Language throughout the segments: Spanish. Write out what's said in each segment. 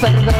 dependencias,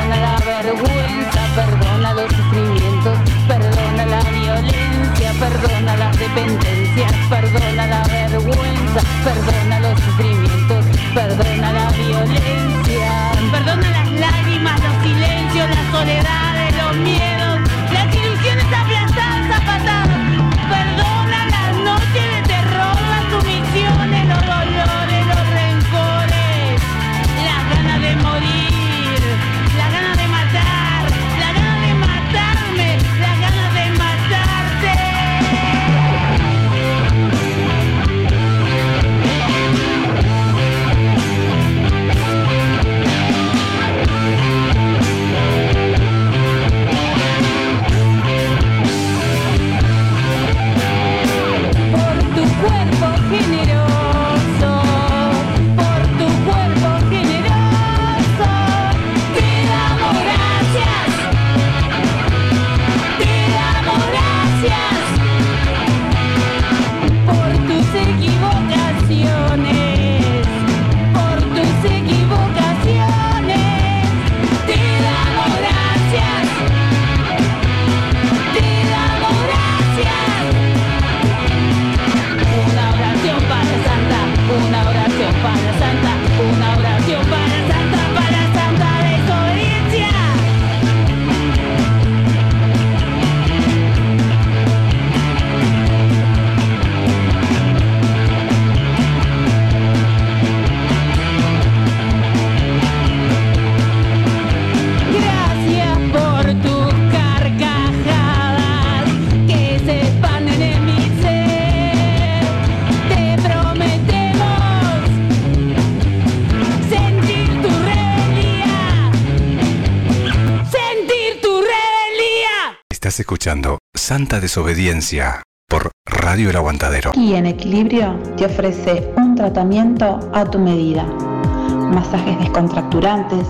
escuchando Santa Desobediencia por Radio El Aguantadero. Y en equilibrio te ofrece un tratamiento a tu medida. Masajes descontracturantes,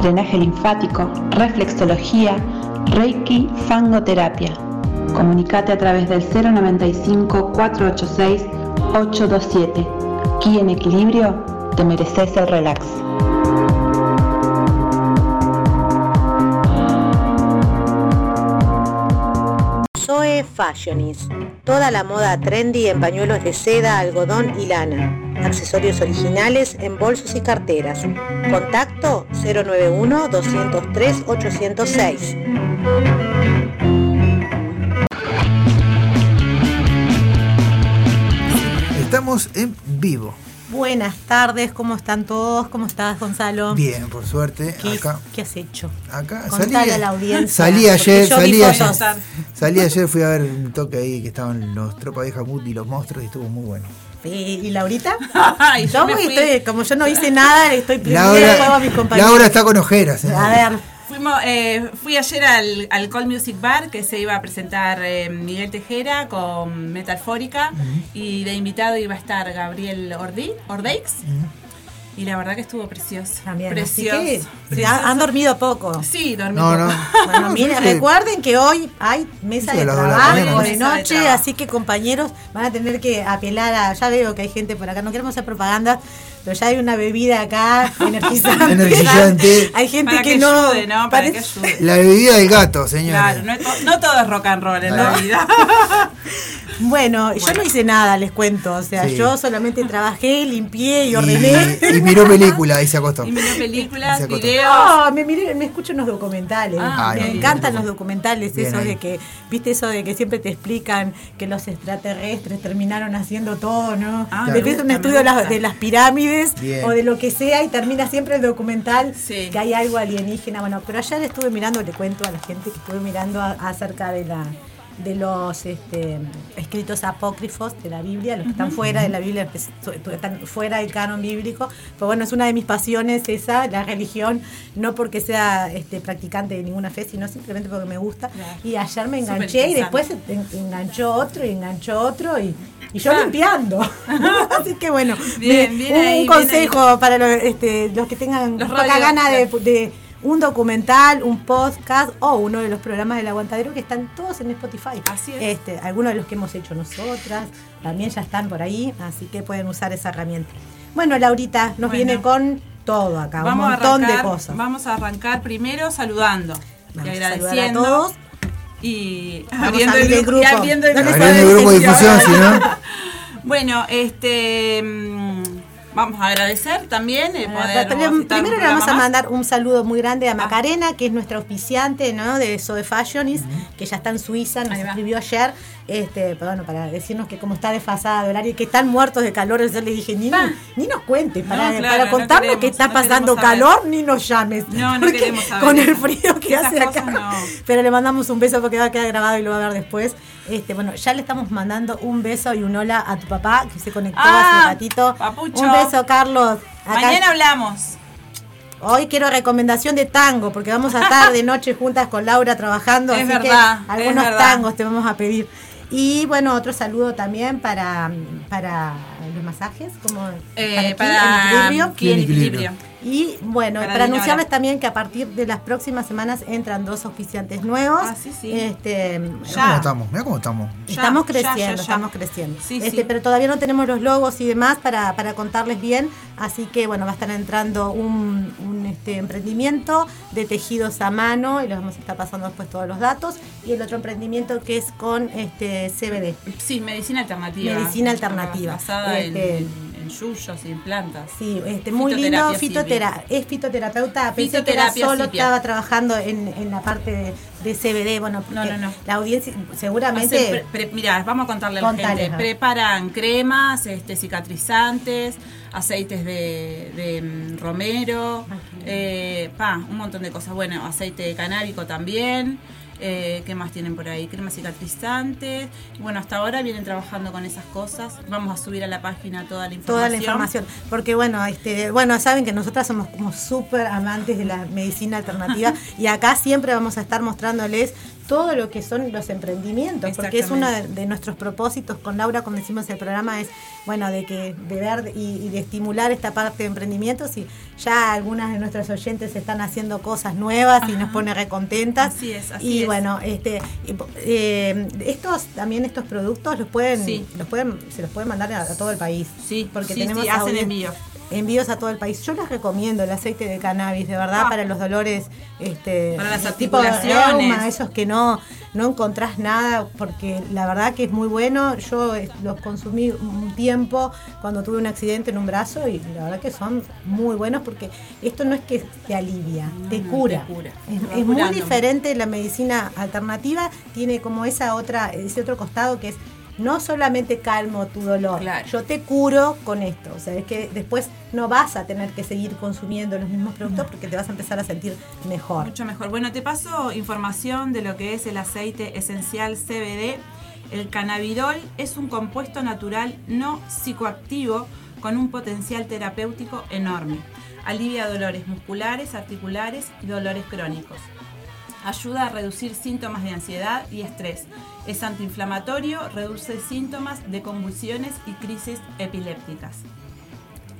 drenaje linfático, reflexología, reiki, fangoterapia. Comunicate a través del 095 486 827. Aquí en equilibrio te mereces el relax. Fashionist. Toda la moda trendy en pañuelos de seda, algodón y lana. Accesorios originales en bolsos y carteras. Contacto 091-203-806. Estamos en vivo. Buenas tardes, ¿cómo están todos? ¿Cómo estás, Gonzalo? Bien, por suerte. ¿Qué, Acá. qué has hecho? Acá Contale a la audiencia. Salí ayer, salí ayer. Salí ayer, fui a ver un toque ahí que estaban los Tropa Vieja Mood y los monstruos y estuvo muy bueno. ¿Y, Laurita? Ay, yo yo me voy, fui. estoy- como yo no hice nada, le estoy pidiendo a mis compañeros. Laura está con ojeras. ¿eh? A ver, Fuimos, eh, fui ayer al, al Call Music Bar que se iba a presentar eh, Miguel Tejera con Metalfórica y de invitado iba a estar Gabriel Ordi, Ordeix y la verdad que estuvo precioso. también. Precioso. que, han, han dormido poco. Sí, dormí No, poco. no. Bueno, miren, Sí. recuerden que hoy hay mesa Sí, de trabajo de noche, así que compañeros van a tener que apelar a. Ya veo que hay gente por acá, no queremos hacer propaganda, pero ya hay una bebida acá energizante. Energizante. hay gente Para que, que no. ayude, ¿no? Para que ayude. La bebida del gato, señores. Claro, no, no todo es rock and roll en la vida. Bueno, yo no hice nada, les cuento. O sea, Sí. yo solamente trabajé, limpié y ordené. y miró película y se acostó. Y miró películas, Se acostó. videos. No, me, miré, me escucho unos documentales. Ah, me bien, encantan bien. los documentales, Bien esos ahí. de que, viste eso de que siempre te explican que los extraterrestres terminaron haciendo todo, ¿no? Ah, de me ves un estudio me de las, gusta. de las pirámides Bien. o de lo que sea y termina siempre el documental Sí. que hay algo alienígena. Bueno, pero ayer estuve mirando, le cuento a la gente que estuve mirando a- acerca de la de los este, escritos apócrifos de la Biblia, los que están fuera de la Biblia, que so- están fuera del canon bíblico. Pero bueno, es una de mis pasiones esa, la religión, no porque sea este, practicante de ninguna fe, sino simplemente porque me gusta. Claro. Y ayer me enganché y después en- enganchó otro y enganchó otro y, y yo limpiando. Así que bueno, Bien, me- bien un, ahí, un bien consejo para los, este, los que tengan Los poca gana de un documental, un podcast o uno de los programas del aguantadero que están todos en Spotify. Así es. Este, algunos de los que hemos hecho nosotras también ya están por ahí, así que pueden usar esa herramienta. Bueno, Laurita, nos Bueno. viene con todo acá, Vamos un a montón arrancar, de cosas. Vamos a arrancar primero saludando Vamos y a saludar a agradeciendo todos. y abriendo abrir el grupo. abriendo el No grupo les Abriendo el grupo de difusión, si no. Bueno, este mm, vamos a agradecer también el Ah, poder un primero le vamos a. Ah. mandar un saludo muy grande a Macarena, que es nuestra auspiciante ¿no? de Soe Fashionis, que ya está en Suiza, nos escribió ayer, este, bueno, para decirnos que como está desfasada de horario y que están muertos de calor, yo le dije, ni, Pa. no- ni nos cuentes, para, No, claro, para no contarnos queremos, que está no pasando calor, ni nos llames. No, no queremos saber Con el frío que Esas hace acá. Pero le mandamos un beso porque va a quedar grabado y lo va a ver después. Este, bueno, ya le estamos mandando un beso y un hola a tu papá que se conectó Ah, hace un ratito. papucho. Un beso, Carlos. Acá- Mañana hablamos. Hoy quiero recomendación de tango, porque vamos a estar de noche juntas con Laura trabajando, Es así verdad, que algunos verdad. tangos te vamos a pedir. Y bueno, otro saludo también para, para los masajes, como Eh, para, para aquí, en equilibrio. Ki en En equilibrio. Y bueno, Para anunciarles también que a partir de las próximas semanas entran dos auspiciantes nuevos. Ah, sí, sí. Este, Ya. cómo estamos, mira cómo estamos. Ya, Estamos ya, creciendo, ya, ya. estamos creciendo. Sí, Este, sí. Pero todavía no tenemos los logos y demás para, para contarles bien. Así que bueno, va a estar entrando un, un, este, emprendimiento de tejidos a mano y les vamos a estar pasando después todos los datos. Y el otro emprendimiento que es con este CBD. Sí, medicina alternativa. Medicina alternativa. Basada Este- en yuyos y plantas. Sí, este, muy lindo, fitotera es fitoterapeuta, pensé que era Fitoterapia solo estaba trabajando en, en la parte de, de CBD, bueno, No, no, no. la audiencia seguramente mirá, vamos a contarle a la gente. Preparan cremas, este, cicatrizantes, aceites de, de, mm, romero, eh, pa, un montón de cosas. Bueno, aceite canábico también. Eh, ¿Qué más tienen por ahí? Cremas cicatrizantes. Bueno, hasta ahora vienen trabajando con esas cosas. Vamos a subir a la página toda la información. toda la información. Porque bueno, este, bueno, saben que nosotras somos como súper amantes de la medicina alternativa y acá siempre vamos a estar mostrándoles todo lo que son los emprendimientos, porque es uno de, de nuestros propósitos con Laura cuando hicimos el programa es, bueno, de que de ver y, y de estimular esta parte de emprendimientos y ya algunas de nuestras oyentes están haciendo cosas nuevas y nos pone recontentas. Así es, así y es. bueno, este, eh, estos también estos productos los pueden, Sí. los pueden, se los pueden mandar a, a todo el país. Sí, porque sí, tenemos sí, hacen audien- envíos. a todo el país. Yo les recomiendo el aceite de cannabis, de verdad, Ah. para los dolores, este, Para las tipo de articulaciones. reuma, esos que no, no encontrás nada, porque la verdad que es muy bueno. Yo eh, los consumí un tiempo cuando tuve un accidente en un brazo y la verdad que son muy buenos porque esto no es que te alivia, No, te cura. te cura. Es, es muy diferente la medicina alternativa, tiene como esa otra, ese otro costado que es no solamente calmo tu dolor, Claro. yo te curo con esto. O sea, es que después no vas a tener que seguir consumiendo los mismos productos porque te vas a empezar a sentir mejor. Mucho mejor. Bueno, te paso información de lo que es el aceite esencial CBD. El cannabidol es un compuesto natural no psicoactivo con un potencial terapéutico enorme. Alivia dolores musculares, articulares y dolores crónicos. Ayuda a reducir síntomas de ansiedad y estrés. Es antiinflamatorio, reduce síntomas de convulsiones y crisis epilépticas.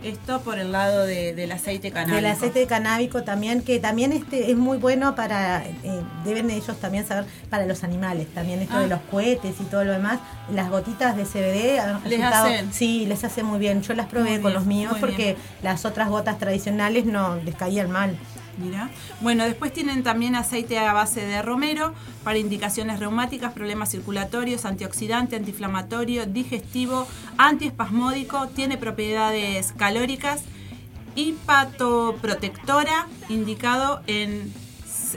Esto por el lado de- del aceite canábico. Del aceite canábico también, que también este es muy bueno para, eh, deben ellos también saber, para los animales, también esto Ah. de los cohetes y todo lo demás, las gotitas de CBD han ¿Les resultado- hacen? sí, les hace muy bien. Yo las probé con los míos porque bien. las otras gotas tradicionales no les caían mal. Mira. Bueno, después tienen también aceite a base de romero para indicaciones reumáticas, problemas circulatorios, antioxidante, antiinflamatorio, digestivo, antiespasmódico, tiene propiedades calóricas y patoprotectora, indicado en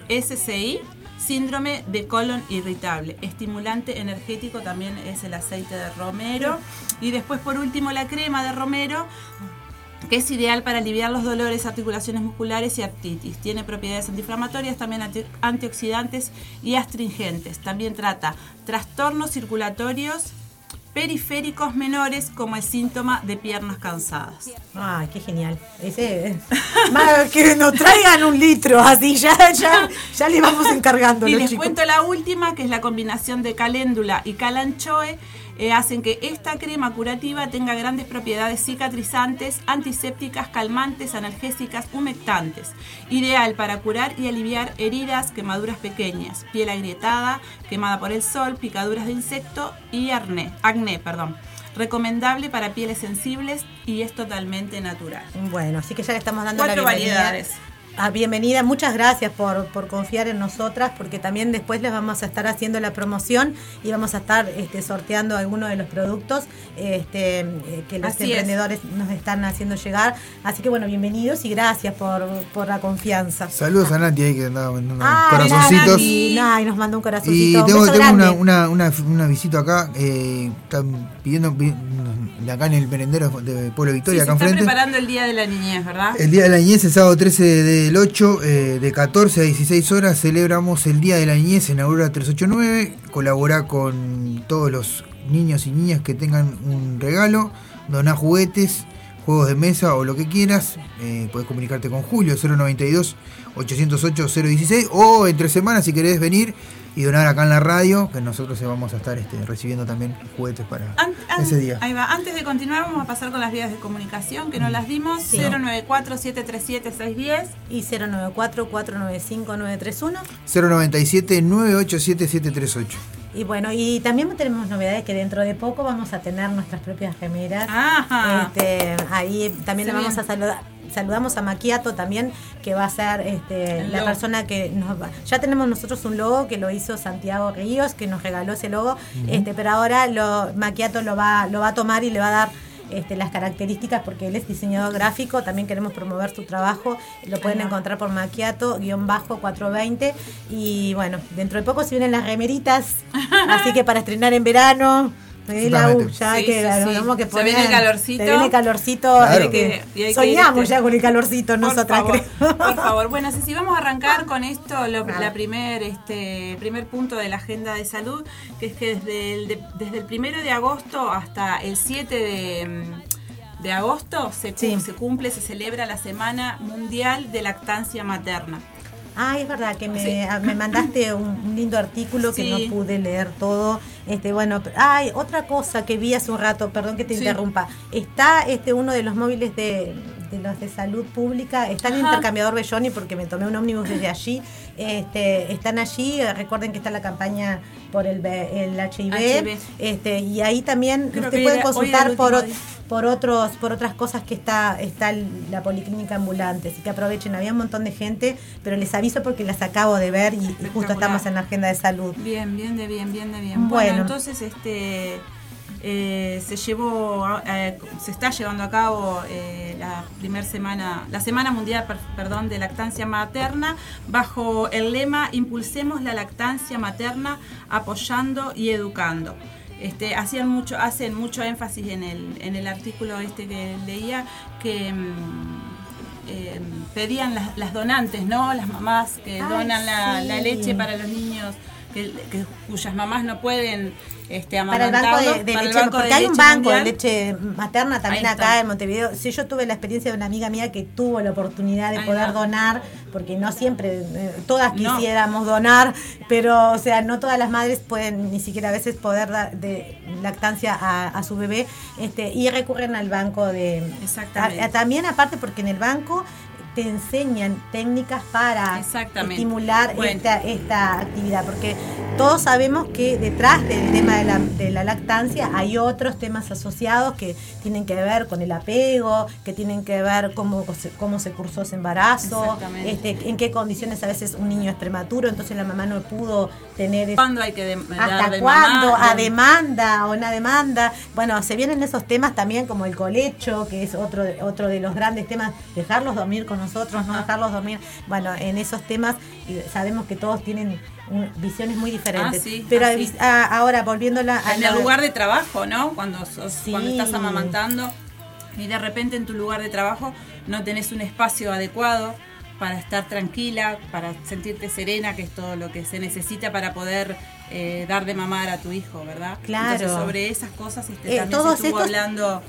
SCI, síndrome de colon irritable. Estimulante energético también es el aceite de romero. Y después, por último, la crema de romero que es ideal para aliviar los dolores, articulaciones musculares y artritis. Tiene propiedades antiinflamatorias, también anti- antioxidantes y astringentes. También trata trastornos circulatorios periféricos menores como el síntoma de piernas cansadas. Ay, qué genial. Ese, que nos traigan un litro, así ya, ya, ya le vamos encargando. Y les chicos. cuento la última, que es la combinación de caléndula y calanchoe. Eh, hacen que esta crema curativa tenga grandes propiedades cicatrizantes, antisépticas, calmantes, analgésicas, humectantes. Ideal para curar y aliviar heridas, quemaduras pequeñas, piel agrietada, quemada por el sol, picaduras de insecto y acné. acné perdón. Recomendable para pieles sensibles y es totalmente natural. Bueno, así que ya le estamos dando Cuatro la bienvenida. variedades. Ah, bienvenida, muchas gracias por, por confiar en nosotras, porque también después les vamos a estar haciendo la promoción y vamos a estar este, sorteando algunos de los productos este, eh, que los Así es. emprendedores nos están haciendo llegar. Así que bueno, bienvenidos y gracias por, por la confianza. Saludos a Nati ahí que andaba mandando Ah, corazoncitos. Nati. Ay, nos mandó un Y corazoncito. Un tengo, tengo una, una, una, una visita acá. Eh, están pidiendo pi- de acá en el merendero de Pueblo Sí, Victoria, se acá está enfrente. preparando el Día de la Niñez, ¿verdad? El Día de la Niñez, el sábado 13 del 8, eh, de 14 a 16 horas, celebramos el Día de la Niñez en Aurora 389. Colabora con todos los niños y niñas que tengan un regalo, donar juguetes, juegos de mesa o lo que quieras. Eh, podés comunicarte con Julio 092 808 016 o entre semanas si querés venir y donar acá en la radio, que nosotros vamos a estar este, recibiendo también juguetes para ese día. Ahí va. Antes de continuar, vamos a pasar con las vías de comunicación que no las dimos. Sí. 094-737-610. Y 094-495-931. 097 987 738. Y bueno, y también tenemos novedades que dentro de poco vamos a tener nuestras propias remeras. Ajá. Este, ahí también Se le vamos a saludar. Saludamos a Maquiato también, que va a ser este, la logo. persona que nos va. Ya tenemos nosotros un logo que lo hizo Santiago Ríos, que nos regaló ese logo, este, pero ahora lo, Maquiato lo va, lo va a tomar y le va a dar este, las características porque él es diseñador gráfico, también queremos promover su trabajo, lo pueden encontrar por Maquiato-420 y bueno, dentro de poco se vienen las remeritas, así que para estrenar en verano, la U, Exactamente. ya Sí, que sí, sí. Se viene el calorcito. Se viene el calorcito. Claro. hay que- Y hay que soñamos este, ya con el calorcito Por nosotras, favor, creo. por favor. Bueno, si vamos a arrancar con esto, lo- Claro. la primer, este, primer punto de la agenda de salud, que es que desde el, de- desde el primero de agosto hasta el 7 de, mm, de agosto se, cu- Sí. se cumple, se celebra la Semana Mundial de Lactancia Materna. Ay, es verdad que me, Sí. a- me mandaste un, lindo artículo que Sí. no pude leer todo. Este, bueno, ay, otra cosa que vi hace un rato, perdón que te Sí. interrumpa. Está este uno de los móviles de, de los de salud pública, está en el intercambiador Belloni porque me tomé un ómnibus desde allí. Este, están allí, eh, recuerden que está la campaña por el, el HIV, HIV. Este, y ahí también Creo usted puede consultar por, día. por otros por otras cosas que está está la policlínica ambulante así que aprovechen había un montón de gente pero les aviso porque las acabo de ver y, y justo estamos en la agenda de salud Bien, bien, de bien, bien, de bien. Bueno, Bueno. entonces este eh, se llevó, eh, se está llevando a cabo eh, la primer semana, la semana mundial, per- perdón, de lactancia materna bajo el lema Impulsemos la lactancia materna apoyando y educando. Este, hacían mucho, hacen mucho énfasis en el, en el artículo este que leía que mm, pedían las, las donantes, ¿no? Las mamás que Ay, donan la, sí. la leche para los niños que, que- cuyas mamás no pueden este, para el banco de, leche banco porque de hay un banco de leche materna también acá en Montevideo sí yo tuve la experiencia de una amiga mía que tuvo la oportunidad de Ahí poder va. donar porque no siempre eh, todas No. quisiéramos donar pero o sea no todas las madres pueden ni siquiera a veces poder dar de lactancia a, a su bebé este y recurren al banco de Exactamente. a- a- también aparte porque en el banco te enseñan técnicas para estimular Bueno. esta, esta actividad, porque todos sabemos que detrás del tema de la, de la lactancia hay otros temas asociados que tienen que ver con el apego, que tienen que ver cómo, cómo se cursó ese embarazo, este, en qué condiciones a veces un niño es prematuro, entonces la mamá no pudo tener ese- ¿Cuándo hay que de- dar ¿Hasta de cuándo? mamá? a demanda o una demanda. Bueno, se vienen esos temas también como el colecho, que es otro de, otro de los grandes temas, dejarlos dormir con nosotros, no dejarlos dormir. Bueno, en esos temas y sabemos que todos tienen un- visiones muy diferentes. Ah, sí, Pero así. a- ahora volviéndola a en la- el lugar de trabajo, ¿no? Cuando, sos- Sí. cuando estás amamantando y de repente en tu lugar de trabajo no tenés un espacio adecuado para estar tranquila, para sentirte serena, que es todo lo que se necesita para poder eh, dar de mamar a tu hijo, ¿verdad? Claro. Entonces sobre esas cosas este, Eh, también se estuvo estos- hablando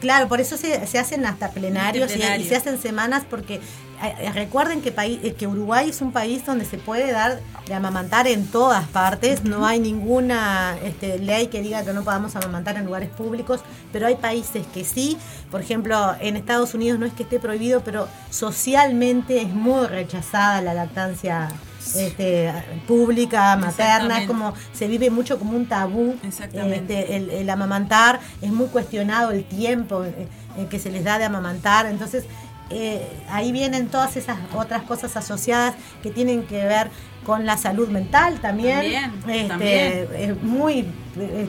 Claro, por eso se, se hacen hasta plenarios y- plenario. y, se hacen semanas porque eh, recuerden que, país, eh, que Uruguay es un país donde se puede dar de amamantar en todas partes, no hay ninguna este, ley que diga que no podamos amamantar en lugares públicos, pero hay países que sí, por ejemplo en Estados Unidos no es que esté prohibido, pero socialmente es muy rechazada la lactancia este, pública, materna, es como se vive mucho como un tabú Exactamente. este, el, el amamantar, es muy cuestionado el tiempo eh, eh, que se les da de amamantar, entonces eh, ahí vienen todas esas otras cosas asociadas que tienen que ver con la salud mental también, También, este, también. es muy eh,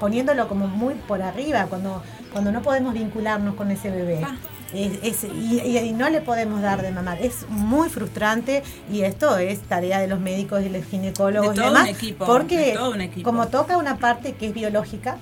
poniéndolo como muy por arriba cuando cuando no podemos vincularnos con ese bebé. Ah. Es- es- y, y- no le podemos dar de mamar. Es muy frustrante y esto es tarea de los médicos y los ginecólogos De y demás. un equipo, porque de todo un equipo. como toca una parte que es biológica,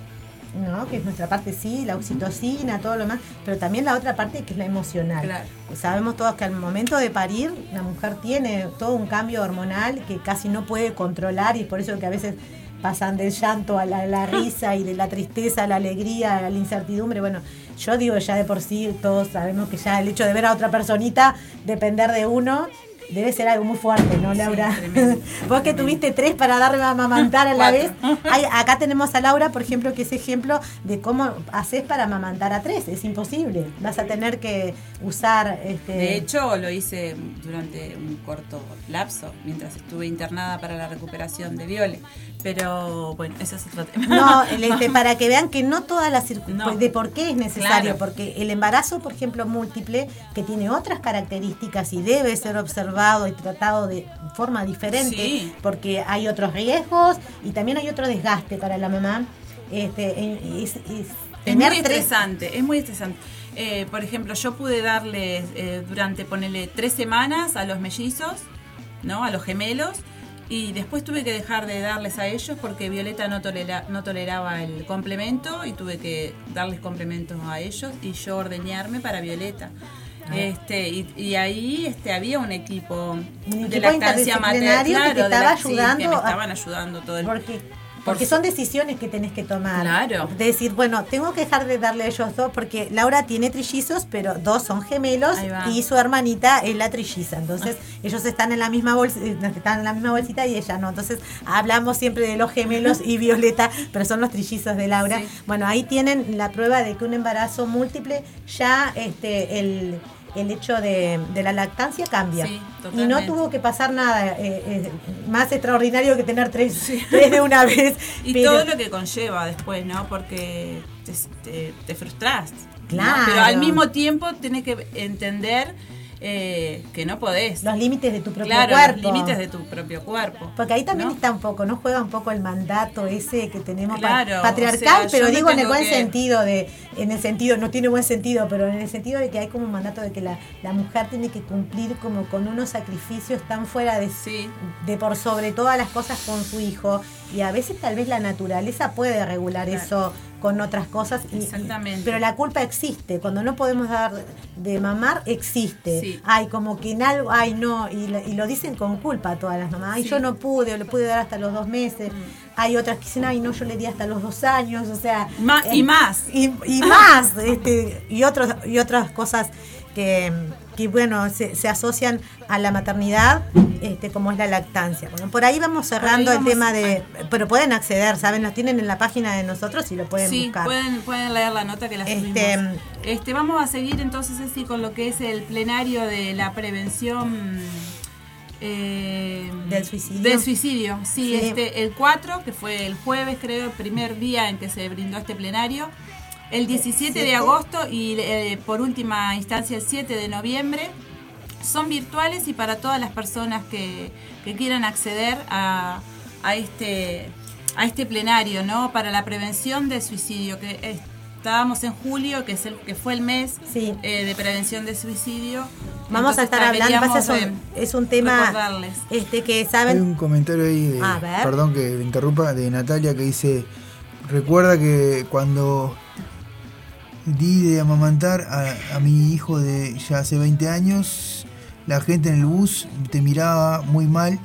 ¿no? que es nuestra parte sí, la oxitocina, todo lo demás, pero también la otra parte que es la emocional. Claro. Sabemos todos que al momento de parir, la mujer tiene todo un cambio hormonal que casi no puede controlar y por eso que a veces pasan del llanto a la, la risa y de la tristeza a la alegría, a la incertidumbre. Bueno, yo digo ya de por sí, todos sabemos que ya el hecho de ver a otra personita depender de uno debe ser algo muy fuerte, ¿no, Laura? tremendo, Vos que tuviste tres para darle a amamantar a la vez. Hay- acá tenemos a Laura, por ejemplo, que es ejemplo de cómo haces para amamantar a tres. Es imposible. Vas a tener que usar este. De hecho, lo hice durante un corto lapso, mientras estuve internada para la recuperación de Viole. Pero bueno, eso es otro tema. No, este, para que vean que no todas las circun- No. de por qué es necesario, Claro. porque el embarazo, por ejemplo, múltiple, que tiene otras características y debe ser observado y tratado de forma diferente, Sí. porque hay otros riesgos y también hay otro desgaste para la mamá. Este, es- es Es muy tres- estresante, es muy estresante. Eh, por ejemplo, yo pude darles eh, durante, ponerle tres semanas a los mellizos, ¿no? A los gemelos. Y después tuve que dejar de darles a ellos porque Violeta no, tolera- no toleraba el complemento y tuve que darles complementos a ellos y yo ordeñarme para Violeta. Ah. Este, y, y ahí este, había un equipo Un de equipo lactancia materna que claro, de estaba ayudando que me estaban ayudando todo el Porque, Por porque son decisiones que tenés que tomar. Claro. De decir, bueno, tengo que dejar de darle a ellos dos porque Laura tiene trillizos, pero dos son gemelos y su hermanita es la trilliza. Entonces, ellos están en la misma bolsa, están en la misma bolsita y ella no. Entonces, hablamos siempre de los gemelos y Violeta, pero son los trillizos de Laura. Sí. Bueno, ahí tienen la prueba de que un embarazo múltiple ya este el el hecho de, de la lactancia cambia. Sí, y no tuvo que pasar nada eh, eh, más extraordinario que tener tres, tres de una vez. Y pero- todo lo que conlleva después, ¿no? Porque te, te, te frustras. ¿no? Claro. Pero al mismo tiempo tenés que entender eh, que no podés. los límites de tu propio claro, cuerpo. los límites de tu propio cuerpo. Porque ahí también ¿no? está un poco, ¿no? Juega un poco el mandato ese que tenemos Claro, patriarcal, o sea, pero digo en el buen que- sentido de, en el sentido, no tiene buen sentido, pero en el sentido de que hay como un mandato de que la, la mujer tiene que cumplir como con unos sacrificios tan fuera de Sí. de por sobre todas las cosas con su hijo y a veces tal vez la naturaleza puede regular Claro. eso con otras cosas y- Exactamente. pero la culpa existe cuando no podemos dar de mamar existe Sí. hay como que en algo ay no y, la- y lo dicen con culpa todas las mamás ay Sí. yo no pude o le pude dar hasta los dos meses hay otras que dicen ay no yo le di hasta los dos años o sea y eh, más. y, y más este, y otros y otras cosas que, que, bueno se, se asocian a la maternidad este, como es la lactancia bueno por ahí vamos cerrando ahí el tema de pero pueden acceder saben los tienen en la página de nosotros y lo pueden sí, buscar pueden, pueden leer la nota que la Este, subimos. Este, vamos a seguir entonces así con lo que es el plenario de la prevención eh, Del suicidio. Del suicidio, sí, Sí. este, el 4, que fue el jueves, creo, el primer día en que se brindó este plenario. El 17 de agosto y eh, por última instancia el 7 de noviembre. Son virtuales y para todas las personas que, que quieran acceder a, a este a este plenario, ¿no? Para la prevención del suicidio, que estábamos en julio, que es el que fue el mes Sí. eh, de prevención de suicidio. vamos a estar hablando es, un, eh, es un tema este que Hay saben un comentario ahí, de, perdón que interrumpa, de Natalia que dice, recuerda que cuando di de amamantar a, a mi hijo de ya hace 20 años, la gente en el bus te miraba muy mal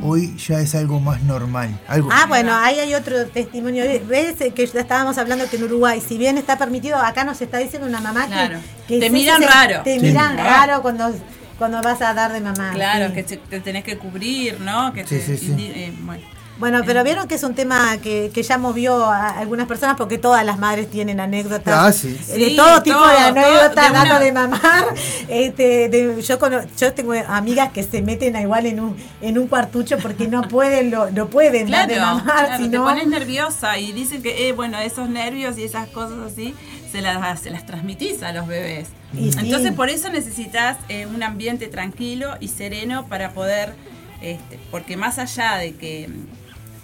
hoy ya es algo más normal. Algo, Ah, bueno, ahí hay otro testimonio. ¿Ves que ya estábamos hablando que en Uruguay, si bien está permitido, acá nos está diciendo una mamá que- Claro. que, Te miran se- raro. Te Sí. miran Ah. raro cuando, cuando vas a dar de mamá. Claro, sí. que te, te tenés que cubrir, ¿no? Que Sí, te sí, sí. indi- eh, bueno. Bueno, pero vieron que es un tema que, que ya movió a algunas personas porque todas las madres tienen anécdotas. Ah, sí. eh, De Sí, todo tipo todo, de anécdotas, dando una- de mamar. Este, de- yo, cono- yo tengo amigas que se meten a igual en un, en un cuartucho porque no pueden, lo, no pueden dar Claro, de mamar. claro, si te pones nerviosa y dicen que, eh, bueno, esos nervios y esas cosas así se las, se las transmitís a los bebés. Y sí. Entonces, por eso necesitas eh, un ambiente tranquilo y sereno para poder, este, porque más allá de que,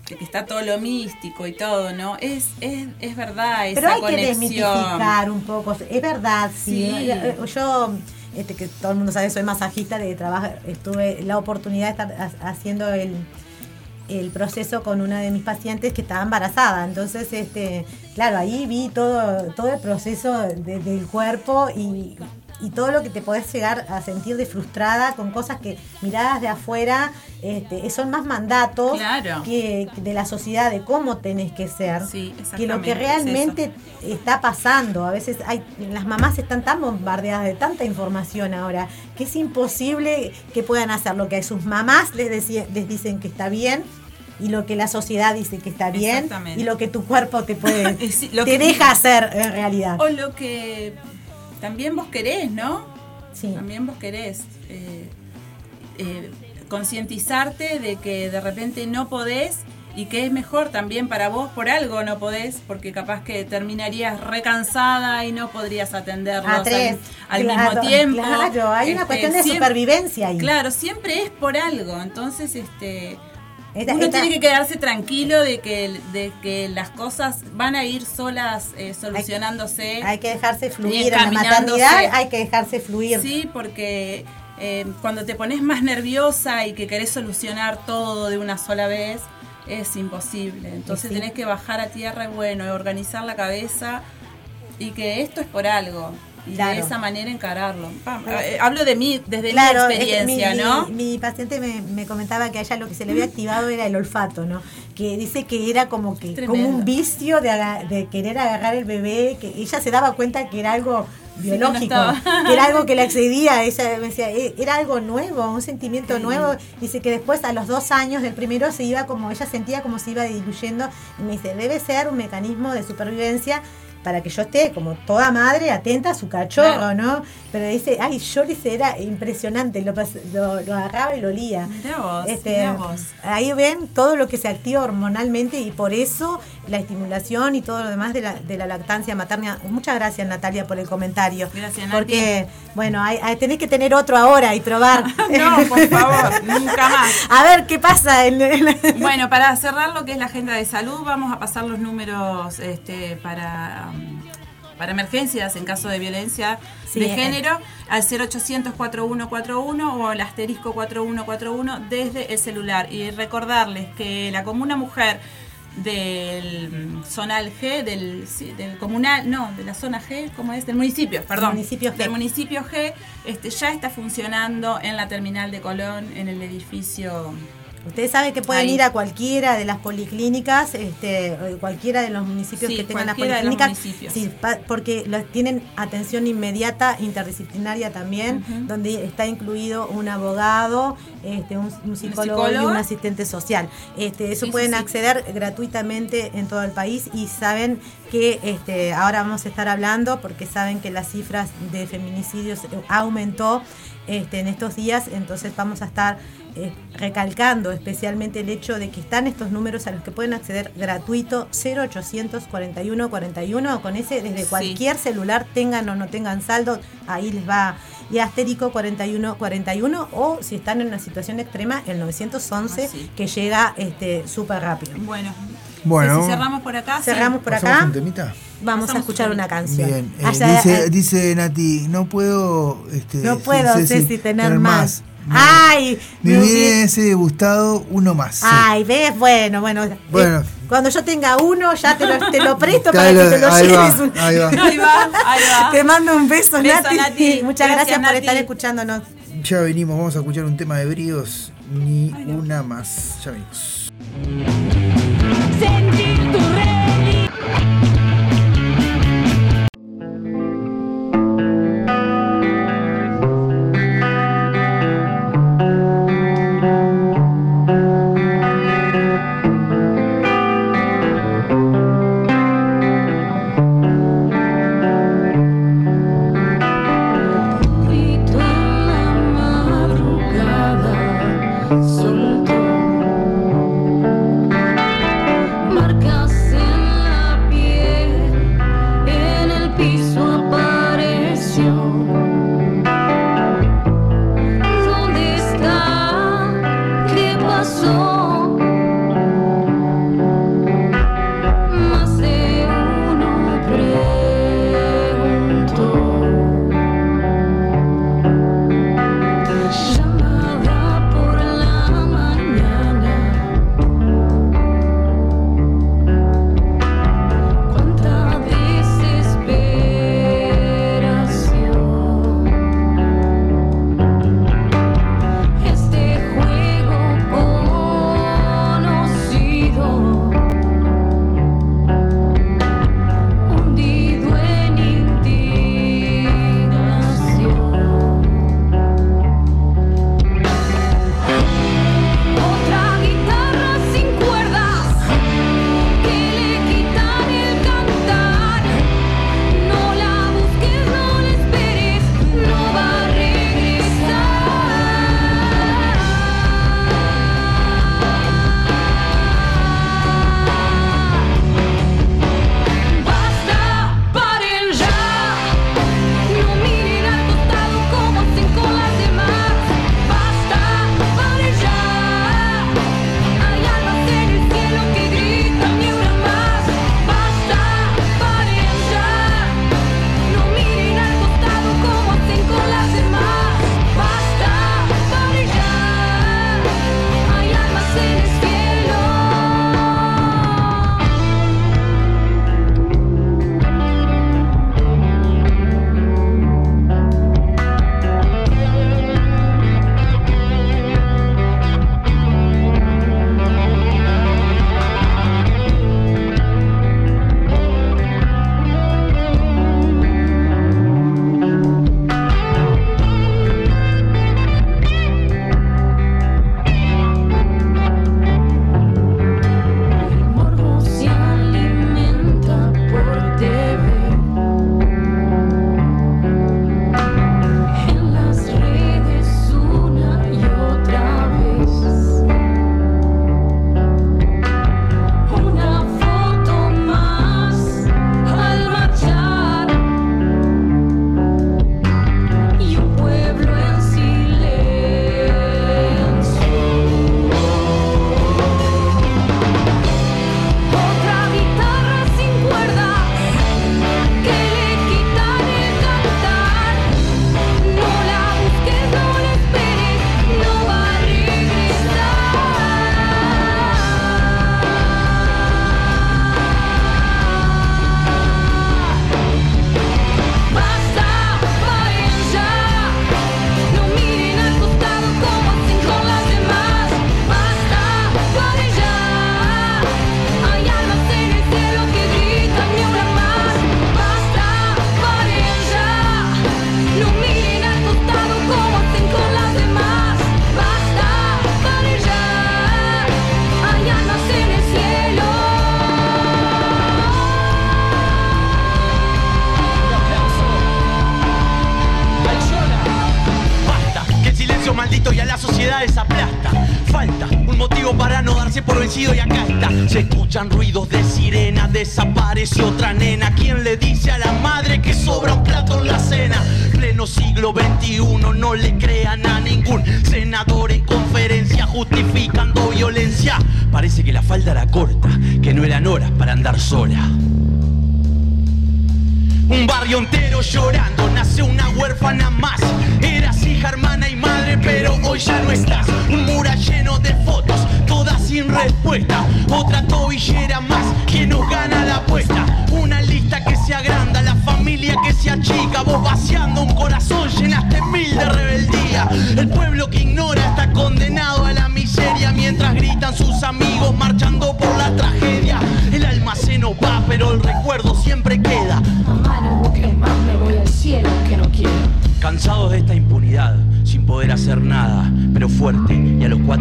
que está todo lo místico y todo, ¿no? Es, es, es verdad esa Pero hay que desmitificar un poco. Es verdad, sí. Sí. Eh, Yo, este, que todo el mundo sabe, soy masajista de trabajo. Estuve la oportunidad de estar ha- haciendo el, el proceso con una de mis pacientes que estaba embarazada. Entonces, este, claro, ahí vi todo, todo el proceso de- del cuerpo y, y todo lo que te podés llegar a sentir de frustrada con cosas que miradas de afuera este, son más mandatos Claro. que, que de la sociedad de cómo tenés que ser Sí, que lo que es realmente está pasando. A veces hay las mamás están tan bombardeadas de tanta información ahora que es imposible que puedan hacer lo que a sus mamás les, les dicen que está bien y lo que la sociedad dice que está bien y lo que tu cuerpo te puede Y sí, lo te que- deja hacer en realidad. O lo que también vos querés, ¿no? Sí. También vos querés eh, eh, concientizarte de que de repente no podés y que es mejor también para vos por algo no podés, porque capaz que terminarías recansada y no podrías atenderlos A tres. al, al Claro, mismo tiempo. Claro, hay una Este, cuestión de supervivencia ahí. Claro, siempre es por algo. Entonces, este Esta- uno esta- tiene que quedarse tranquilo de que, de que las cosas van a ir solas eh, solucionándose. Hay que dejarse fluir en la encaminándose. maternidad, hay que dejarse fluir. Sí, porque eh, cuando te pones más nerviosa y que querés solucionar todo de una sola vez, es imposible. Entonces Sí. tenés que bajar a tierra y bueno, organizar la cabeza y que esto es por algo. Y Claro. de esa manera encararlo. Eh, Hablo de mí, desde Claro, mi es que experiencia, mi, ¿no? Mi, mi paciente me, me comentaba que a ella lo que se le había activado era el olfato, ¿no? Que dice que era como que Tremendo. como un vicio de, de querer agarrar el bebé, que ella se daba cuenta que era algo Sí, que no biológico, que era algo que le excedía, ella me decía, "Eh, era algo nuevo, un sentimiento nuevo, dice que después a los dos años del primero se iba como, ella sentía como se iba diluyendo, y me dice, debe ser un mecanismo de supervivencia para que yo esté como toda madre atenta a su cachorro, Claro. ¿no? Pero dice, ay, yo dice, era impresionante, lo, lo, lo agarraba y lo olía. Mirá vos, Este, mirá vos. ahí ven todo lo que se activa hormonalmente y por eso la estimulación y todo lo demás de la, de la lactancia materna. Muchas gracias Natalia por el comentario. Gracias, Nati. Porque, bueno, hay, hay- tenés que tener otro ahora y probar. No, por favor, nunca más. A ver qué pasa. en- en- Bueno, para cerrar lo que es la agenda de salud, vamos a pasar los números este, para, um, para emergencias en caso de violencia Sí, de eh. género al 0800-4141 o al asterisco 4141 desde el celular. Y recordarles que la Comuna Mujer del zonal G, del, sí, del comunal, no, de la zona G, ¿cómo es? Del municipio, perdón. municipio G. Del municipio G, este, ya está funcionando en la terminal de Colón, en el edificio Ustedes saben que pueden Ahí. ir a cualquiera de las policlínicas, este, cualquiera de los municipios Sí, que tengan las policlínicas, sí, pa- porque los- tienen atención inmediata, interdisciplinaria también, donde está incluido un abogado, este, un, un psicólogo y psicólogo. un asistente social. Este, eso Sí, pueden acceder gratuitamente en todo el país y saben que este, ahora vamos a estar hablando porque saben que las cifras de feminicidios eh, aumentó este, en estos días, entonces vamos a estar eh, recalcando especialmente el hecho de que están estos números a los que pueden acceder gratuito 0800 41 41 con ese desde Sí. cualquier celular tengan o no tengan saldo ahí les va y astérico 41 41 o si están en una situación extrema el 911 Ah, sí. que llega este súper rápido Bueno, Bueno. si cerramos por acá. cerramos por ¿Pasamos acá un temita? vamos a escuchar un una canción Bien. Eh, Allá- dice, eh, dice Nati, no puedo. Este, no puedo Ceci, Ceci tener más, Ay Me hubiese gustado uno más. sí. Ay, ves, bueno, bueno. Bueno. eh, cuando yo tenga uno, ya te lo, te lo presto para lo- que te lo ahí lleves. un- ahí va. Ahí va, ahí va. Te mando un beso, Beso, Nati. Nati. Muchas gracias, Gracias, por Nati. estar escuchándonos. Ya venimos, vamos a escuchar un tema de bríos, ni una más. Ya venimos.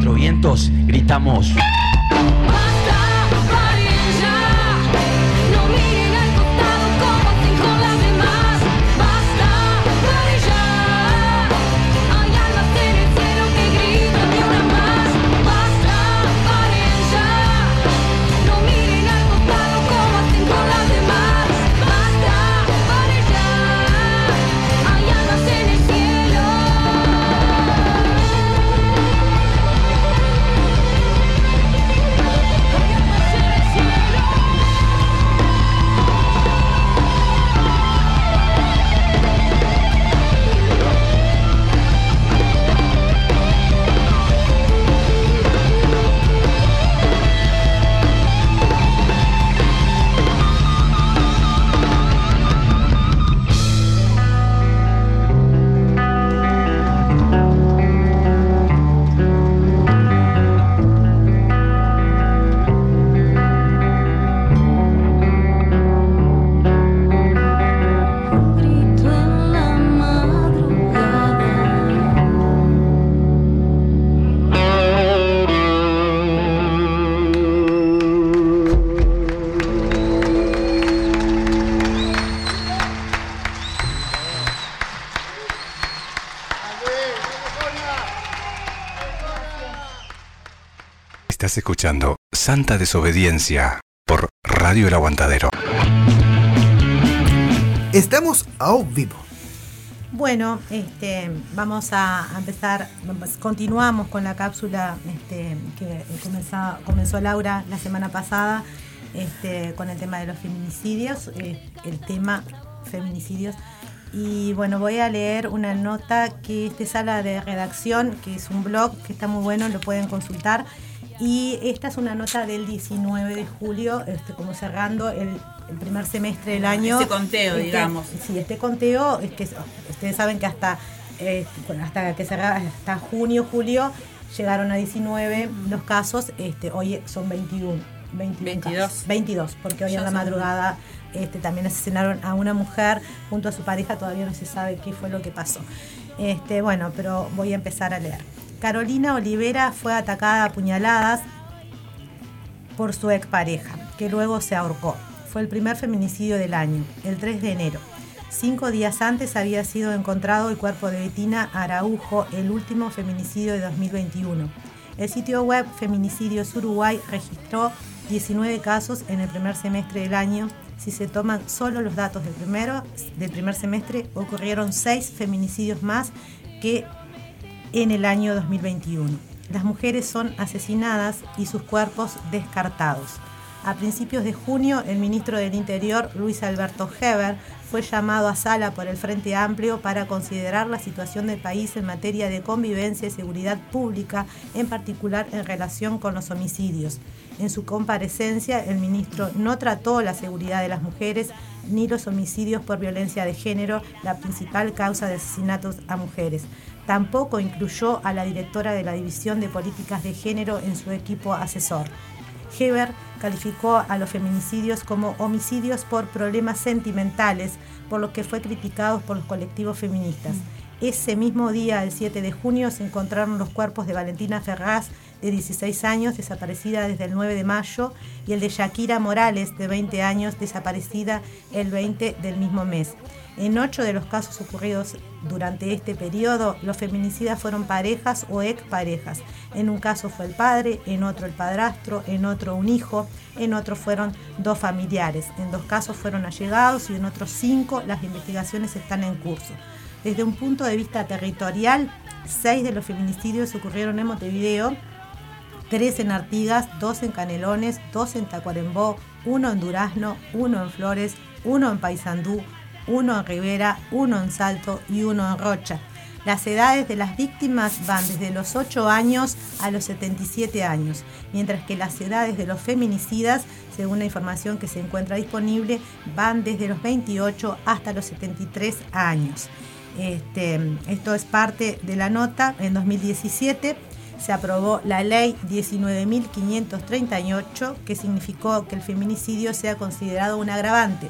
Cuatro vientos gritamos. Escuchando Santa Desobediencia por Radio El Aguantadero. Estamos a vivo. Bueno, este, vamos a empezar, continuamos con la cápsula este, que comenzó, comenzó Laura la semana pasada este, con el tema de los feminicidios, eh, el tema feminicidios. Y bueno, voy a leer una nota que es de sala de redacción, que es un blog que está muy bueno, lo pueden consultar. Y esta es una nota del 19 de julio, este, como cerrando el, el primer semestre del año. Ese conteo, Este, digamos. Sí, este conteo es que ustedes saben que hasta, eh, bueno, hasta que cerraba, hasta junio, julio, llegaron a 19 los casos, este, hoy son 21. 21 22. casos. 22, porque hoy en la madrugada este, también asesinaron a una mujer junto a su pareja, todavía no se sabe qué fue lo que pasó. Este, bueno, pero voy a empezar a leer. Carolina Olivera fue atacada a puñaladas por su expareja, que luego se ahorcó. Fue el primer feminicidio del año, el 3 de enero. Cinco días antes había sido encontrado el cuerpo de Betina Araujo, el último feminicidio de 2021. El sitio web Feminicidios Uruguay registró 19 casos en el primer semestre del año. Si se toman solo los datos del, primero, del primer semestre, ocurrieron seis feminicidios más que en el año 2021. Las mujeres son asesinadas y sus cuerpos descartados. A principios de junio, el ministro del Interior, Luis Alberto Heber, fue llamado a sala por el Frente Amplio para considerar la situación del país en materia de convivencia y seguridad pública, en particular en relación con los homicidios. En su comparecencia, el ministro no trató la seguridad de las mujeres ni los homicidios por violencia de género, la principal causa de asesinatos a mujeres. Tampoco incluyó a la directora de la División de Políticas de Género en su equipo asesor. Heber calificó a los feminicidios como homicidios por problemas sentimentales, por lo que fue criticado por los colectivos feministas. Ese mismo día, el 7 de junio, se encontraron los cuerpos de Valentina Ferraz, de 16 años, desaparecida desde el 9 de mayo, y el de Shakira Morales, de 20 años, desaparecida el 20 del mismo mes. En ocho de los casos ocurridos durante este periodo, los feminicidas fueron parejas o exparejas. En un caso fue el padre, en otro el padrastro, en otro un hijo, en otro fueron dos familiares. En dos casos fueron allegados y en otros cinco las investigaciones están en curso. Desde un punto de vista territorial, seis de los feminicidios ocurrieron en Montevideo, tres en Artigas, dos en Canelones, dos en Tacuarembó, uno en Durazno, uno en Flores, uno en Paysandú, uno en Rivera, uno en Salto y uno en Rocha. Las edades de las víctimas van desde los 8 años a los 77 años, mientras que las edades de los feminicidas, según la información que se encuentra disponible, van desde los 28 hasta los 73 años. Este, esto es parte de la nota. En 2017 se aprobó la ley 19.538 que significó que el feminicidio sea considerado un agravante.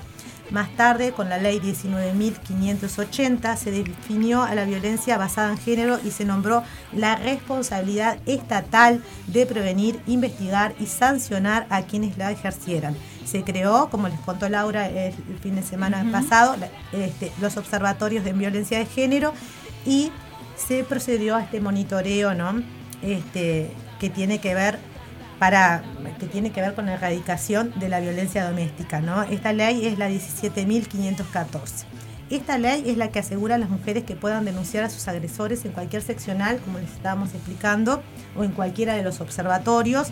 Más tarde, con la ley 19.580, se definió a la violencia basada en género y se nombró la responsabilidad estatal de prevenir, investigar y sancionar a quienes la ejercieran. Se creó, como les contó Laura el fin de semana pasado, este, los observatorios de violencia de género y se procedió a este monitoreo ¿no? este, que tiene que ver para que tiene que ver con la erradicación de la violencia doméstica. ¿no? Esta ley es la 17.514. Esta ley es la que asegura a las mujeres que puedan denunciar a sus agresores en cualquier seccional, como les estábamos explicando, o en cualquiera de los observatorios,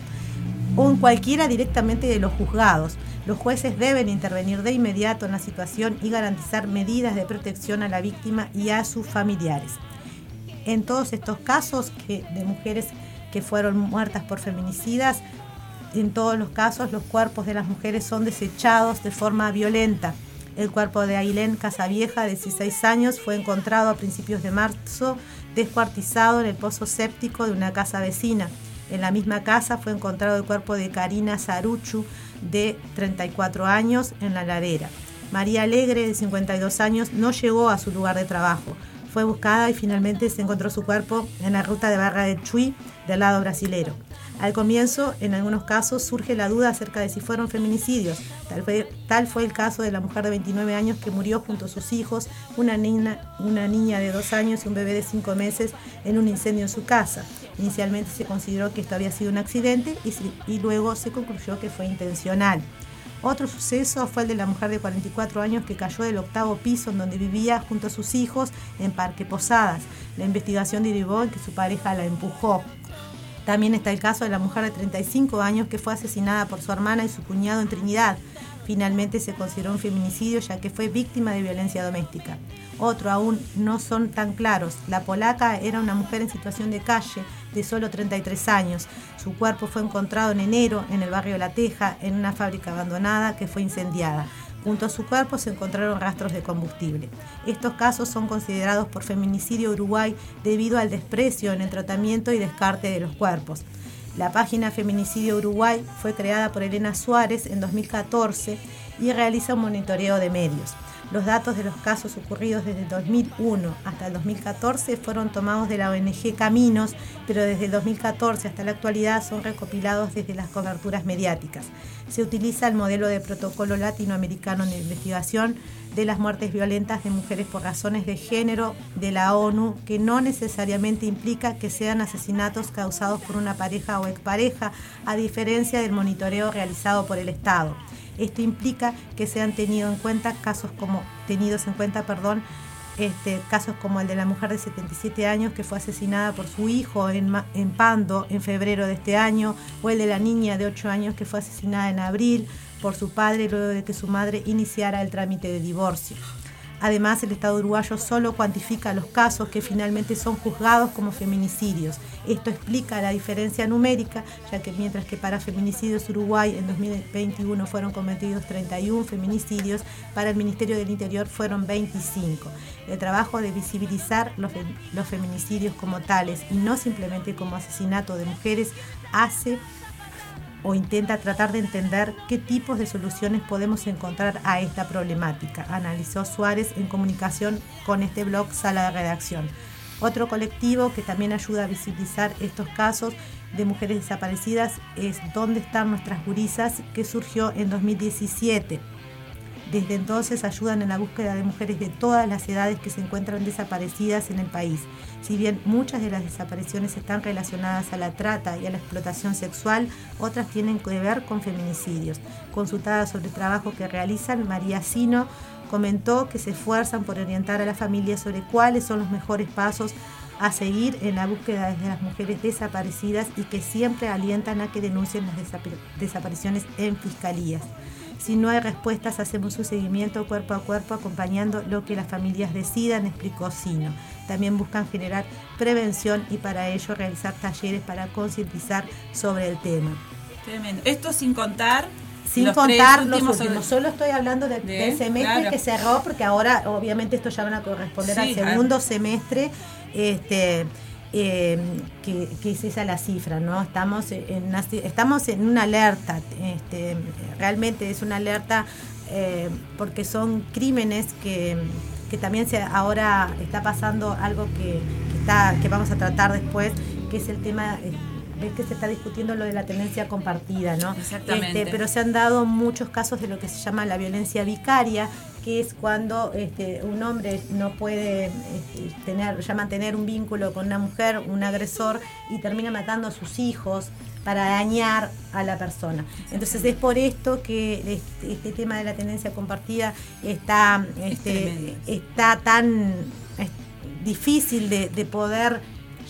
o en cualquiera directamente de los juzgados. Los jueces deben intervenir de inmediato en la situación y garantizar medidas de protección a la víctima y a sus familiares. En todos estos casos de mujeres que fueron muertas por feminicidas, en todos los casos los cuerpos de las mujeres son desechados de forma violenta. El cuerpo de Ailén Casavieja, de 16 años, fue encontrado a principios de marzo descuartizado en el pozo séptico de una casa vecina. En la misma casa fue encontrado el cuerpo de Karina Saruchu, de 34 años, en la ladera. María Alegre, de 52 años, no llegó a su lugar de trabajo. Fue buscada y finalmente se encontró su cuerpo en la ruta de Barra de Chuy, del lado brasilero. Al comienzo, en algunos casos, surge la duda acerca de si fueron feminicidios. Tal fue, el caso de la mujer de 29 años que murió junto a sus hijos, una niña, de 2 años y un bebé de 5 meses en un incendio en su casa. Inicialmente se consideró que esto había sido un accidente y luego se concluyó que fue intencional. Otro suceso fue el de la mujer de 44 años que cayó del octavo piso en donde vivía junto a sus hijos en Parque Posadas. La investigación derivó en que su pareja la empujó. También está el caso de la mujer de 35 años que fue asesinada por su hermana y su cuñado en Trinidad. Finalmente se consideró un feminicidio ya que fue víctima de violencia doméstica. Otro aún no son tan claros. La polaca era una mujer en situación de calle de solo 33 años. Su cuerpo fue encontrado en enero en el barrio La Teja, en una fábrica abandonada que fue incendiada. Junto a su cuerpo se encontraron rastros de combustible. Estos casos son considerados por Feminicidio Uruguay debido al desprecio en el tratamiento y descarte de los cuerpos. La página Feminicidio Uruguay fue creada por Elena Suárez en 2014 y realiza un monitoreo de medios. Los datos de los casos ocurridos desde el 2001 hasta el 2014 fueron tomados de la ONG Caminos, pero desde el 2014 hasta la actualidad son recopilados desde las coberturas mediáticas. Se utiliza el modelo de protocolo latinoamericano de investigación de las muertes violentas de mujeres por razones de género de la ONU, que no necesariamente implica que sean asesinatos causados por una pareja o expareja, a diferencia del monitoreo realizado por el Estado. Esto implica que se han tenido en cuenta casos como tenidos en cuenta, perdón, este, casos como el de la mujer de 77 años que fue asesinada por su hijo en, en Pando en febrero de este año, o el de la niña de 8 años que fue asesinada en abril por su padre luego de que su madre iniciara el trámite de divorcio. Además, el Estado uruguayo solo cuantifica los casos que finalmente son juzgados como feminicidios. Esto explica la diferencia numérica, ya que mientras que para feminicidios Uruguay en 2021 fueron cometidos 31 feminicidios, para el Ministerio del Interior fueron 25. El trabajo de visibilizar los, fe- los feminicidios como tales y no simplemente como asesinato de mujeres hace o intenta tratar de entender qué tipos de soluciones podemos encontrar a esta problemática, analizó Suárez en comunicación con este blog Sala de Redacción. Otro colectivo que también ayuda a visibilizar estos casos de mujeres desaparecidas es ¿Dónde están nuestras gurisas?, que surgió en 2017. Desde entonces ayudan en la búsqueda de mujeres de todas las edades que se encuentran desaparecidas en el país. Si bien muchas de las desapariciones están relacionadas a la trata y a la explotación sexual, otras tienen que ver con feminicidios. Consultada sobre el trabajo que realizan, María Sino comentó que se esfuerzan por orientar a la familia sobre cuáles son los mejores pasos a seguir en la búsqueda de las mujeres desaparecidas y que siempre alientan a que denuncien las desap- desapariciones en fiscalías. Si no hay respuestas, hacemos un seguimiento cuerpo a cuerpo acompañando lo que las familias decidan, explicó Sino. También buscan generar prevención y para ello realizar talleres para concientizar sobre el tema. Tremendo. Esto sin contar Sin Los contar los últimos. Solo estoy hablando de- de- del semestre claro. que cerró, porque ahora obviamente esto ya van a corresponder Sí, al segundo semestre. Este, eh, que, que es esa la cifra, ¿no? Estamos en una, estamos en una alerta, este, realmente es una alerta eh, porque son crímenes que, que también se, ahora está pasando algo que, que está, que vamos a tratar después, que es el tema, eh, ves que se está discutiendo lo de la tenencia compartida, ¿no? Exactamente. Este, pero se han dado muchos casos de lo que se llama la violencia vicaria, que es cuando este, un hombre no puede este, tener, ya mantener un vínculo con una mujer, un agresor, y termina matando a sus hijos para dañar a la persona. Entonces es por esto que este, este tema de la tenencia compartida está, este, está tan difícil de, de poder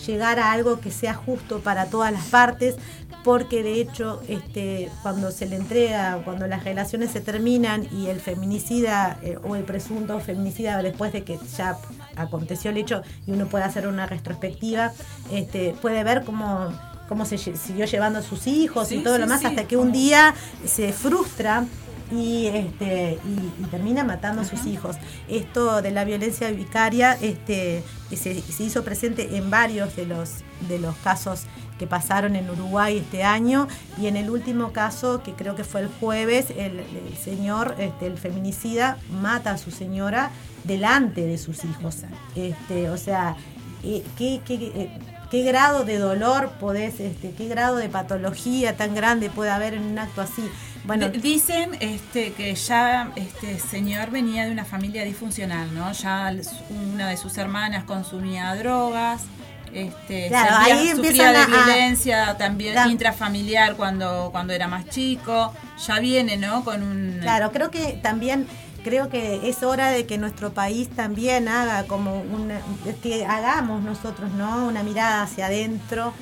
llegar a algo que sea justo para todas las partes, porque de hecho este, cuando se le entrega, cuando las relaciones se terminan y el feminicida eh, o el presunto feminicida después de que ya aconteció el hecho y uno puede hacer una retrospectiva, este, puede ver cómo, cómo se siguió llevando a sus hijos y todo sí, lo más sí. hasta que un día se frustra y este y, y termina matando a sus hijos. Esto de la violencia vicaria este se, se hizo presente en varios de los de los casos que pasaron en Uruguay este año. Y en el último caso que creo que fue el jueves el, el señor este, el feminicida mata a su señora delante de sus hijos. Este o sea eh, qué, qué, eh, qué grado de dolor podés este qué grado de patología tan grande puede haber en un acto así bueno D- Dicen este, que ya este señor venía de una familia disfuncional, ¿no? Ya una de sus hermanas consumía drogas, este, Claro, sufría- ahí sufría empiezan de a- a- violencia también La- intrafamiliar cuando, cuando era más chico. Ya viene, ¿no? Con un... Claro, creo que también creo que es hora de que nuestro país también haga como una que hagamos nosotros, ¿no? Una mirada hacia adentro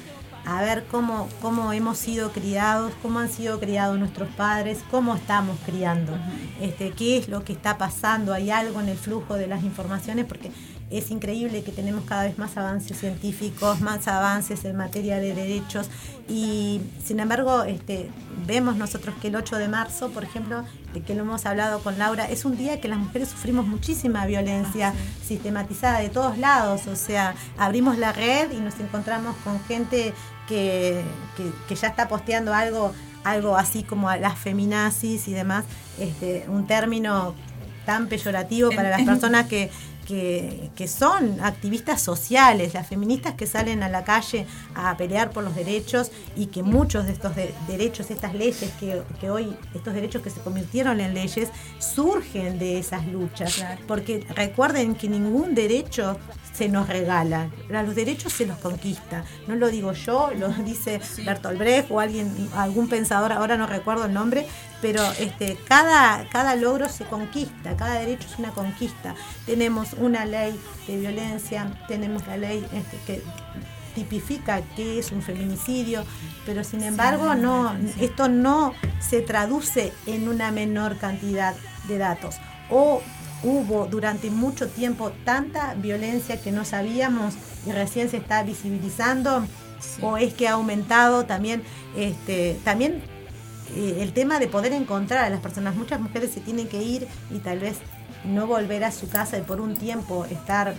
a ver cómo cómo hemos sido criados, cómo han sido criados nuestros padres, cómo estamos criando. Este, qué es lo que está pasando, hay algo en el flujo de las informaciones porque es increíble que tenemos cada vez más avances científicos, más avances en materia de derechos y sin embargo este, vemos nosotros que el 8 de marzo, por ejemplo, de que lo hemos hablado con Laura, es un día que las mujeres sufrimos muchísima violencia sistematizada de todos lados, o sea, abrimos la red y nos encontramos con gente que, que- que ya está posteando algo algo así como las feminazis y demás, este, un término tan peyorativo para las personas que, que, que son activistas sociales, las feministas que salen a la calle a pelear por los derechos y que muchos de estos de- derechos, estas leyes que, que hoy, estos derechos que se convirtieron en leyes, surgen de esas luchas. Claro. Porque recuerden que ningún derecho se nos regala, a los derechos se los conquista. No lo digo yo, lo dice Bertolt Brecht o alguien, algún pensador, ahora no recuerdo el nombre, pero este, cada, cada logro se conquista, cada derecho es una conquista. Tenemos una ley de violencia, tenemos la ley este, que tipifica qué es un feminicidio, pero sin embargo no, esto no se traduce en una menor cantidad de datos. O hubo durante mucho tiempo tanta violencia que no sabíamos y recién se está visibilizando, o es que ha aumentado también, este, también eh, el tema de poder encontrar a las personas. Muchas mujeres se tienen que ir y tal vez no volver a su casa y por un tiempo estar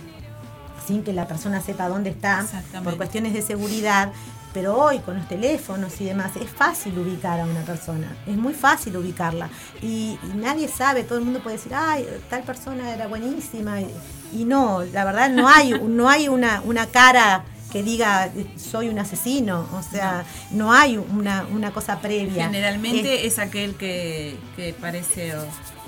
sin que la persona sepa dónde está, por cuestiones de seguridad. Pero hoy con los teléfonos y demás es fácil ubicar a una persona, es muy fácil ubicarla. Y, y nadie sabe, todo el mundo puede decir, ay, tal persona era buenísima. Y, y no, la verdad no hay, no hay una, una cara que diga soy un asesino, o sea, no, hay una, una cosa previa. Generalmente Es- es aquel que, que parece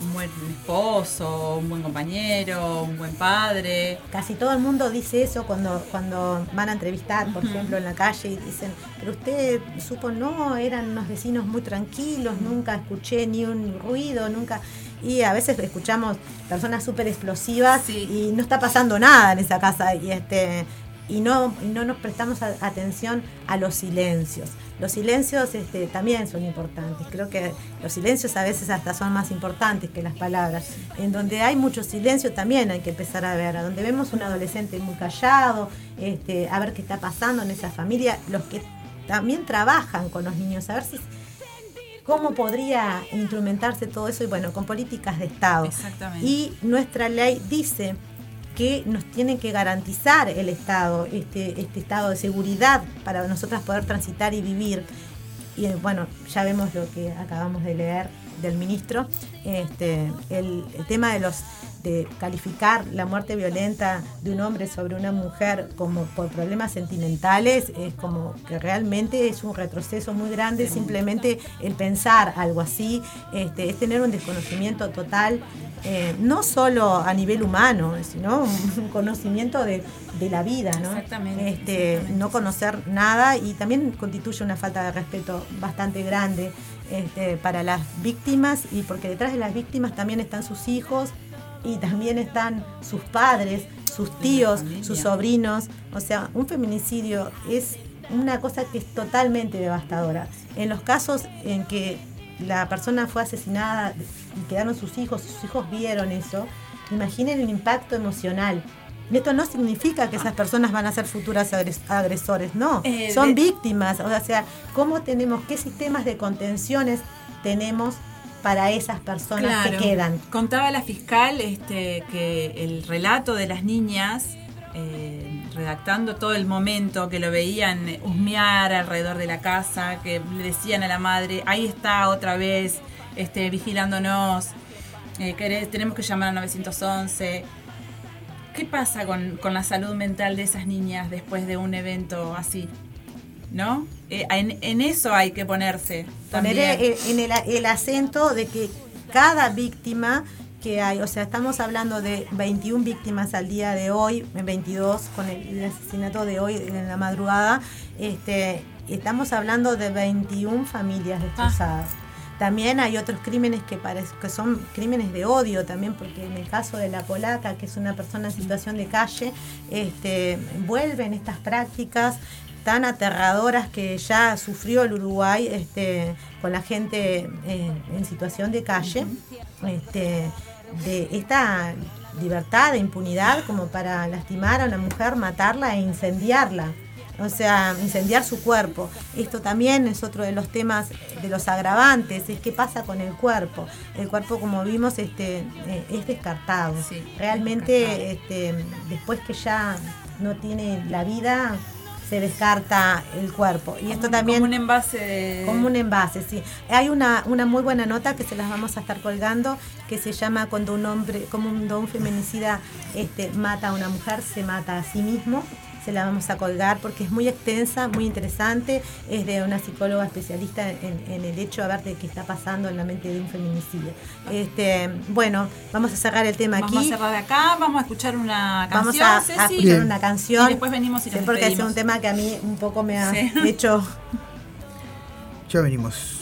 un buen esposo, un buen compañero, un buen padre. Casi todo el mundo dice eso cuando, cuando van a entrevistar, por ejemplo, en la calle y dicen, pero usted supo, no, eran unos vecinos muy tranquilos, nunca escuché ni un ruido, nunca... Y a veces escuchamos personas súper explosivas Sí. y no está pasando nada en esa casa y este y no, no nos prestamos a- atención a los silencios. Los silencios este, también son importantes. Creo que los silencios a veces hasta son más importantes que las palabras. En donde hay mucho silencio también hay que empezar a ver. A donde vemos un adolescente muy callado, este, a ver qué está pasando en esa familia. Los que también trabajan con los niños, a ver si ¿Cómo podría instrumentarse todo eso? Y bueno, con políticas de Estado. Exactamente. Y nuestra ley dice que nos tiene que garantizar el Estado, este, este estado de seguridad para nosotras poder transitar y vivir. Y eh, bueno, ya vemos lo que acabamos de leer del ministro, este, el, el tema de los de calificar la muerte violenta de un hombre sobre una mujer como por problemas sentimentales es como que realmente es un retroceso muy grande simplemente el pensar algo así este, es tener un desconocimiento total eh, no solo a nivel humano sino un conocimiento de, de la vida ¿no? Exactamente, Este, exactamente. no conocer nada y también constituye una falta de respeto bastante grande este, para las víctimas y porque detrás de las víctimas también están sus hijos y también están sus padres, sus tíos, sus sobrinos. O sea, un feminicidio es una cosa que es totalmente devastadora. En los casos en que la persona fue asesinada y quedaron sus hijos, sus hijos vieron eso, imaginen el impacto emocional. Esto no significa que esas personas van a ser futuras agres- agresores, no, Eh, son víctimas. O sea, ¿cómo tenemos, qué sistemas de contenciones tenemos para esas personas que quedan? Contaba la fiscal este, que el relato de las niñas, eh, redactando todo el momento, que lo veían husmear alrededor de la casa, que le decían a la madre, ahí está otra vez, este, vigilándonos, eh, querés- tenemos que llamar a 911. ¿Qué pasa con, con la salud mental de esas niñas después de un evento así? ¿No? Eh, en, en eso hay que ponerse. poner también. el- en el, el acento de que cada víctima que hay, o sea, estamos hablando de 21 víctimas al día de hoy, 22 con el, el asesinato de hoy en la madrugada, este, estamos hablando de 21 familias destrozadas. También hay otros crímenes que, que son crímenes de odio también, porque en el caso de la polaca, que es una persona en situación de calle, este, vuelven estas prácticas tan aterradoras que ya sufrió el Uruguay este, con la gente eh, en situación de calle, este, de esta libertad de impunidad como para lastimar a una mujer, matarla e incendiarla. O sea, incendiar su cuerpo. Esto también es otro de los temas de los agravantes, es qué pasa con el cuerpo. El cuerpo, como vimos, este, eh, es descartado. Sí, Realmente, este, después que ya no tiene la vida, se descarta el cuerpo. Y esto también Como un envase de... como un envase, sí. Hay una, una muy buena nota que se las vamos a estar colgando que se llama cuando un hombre, como un, un feminicida este, mata a una mujer, se mata a sí mismo. Se la vamos a colgar porque es muy extensa, muy interesante. Es de una psicóloga especialista en, en el hecho de ver de qué está pasando en la mente de un feminicida. Este, bueno, vamos a cerrar el tema Vamos aquí. a cerrar acá, vamos a escuchar una Vamos canción, a, a Ceci. escuchar Bien. una canción. Y después venimos y Sí, nos porque es un tema que a mí un poco me ha Sí. hecho Ya venimos.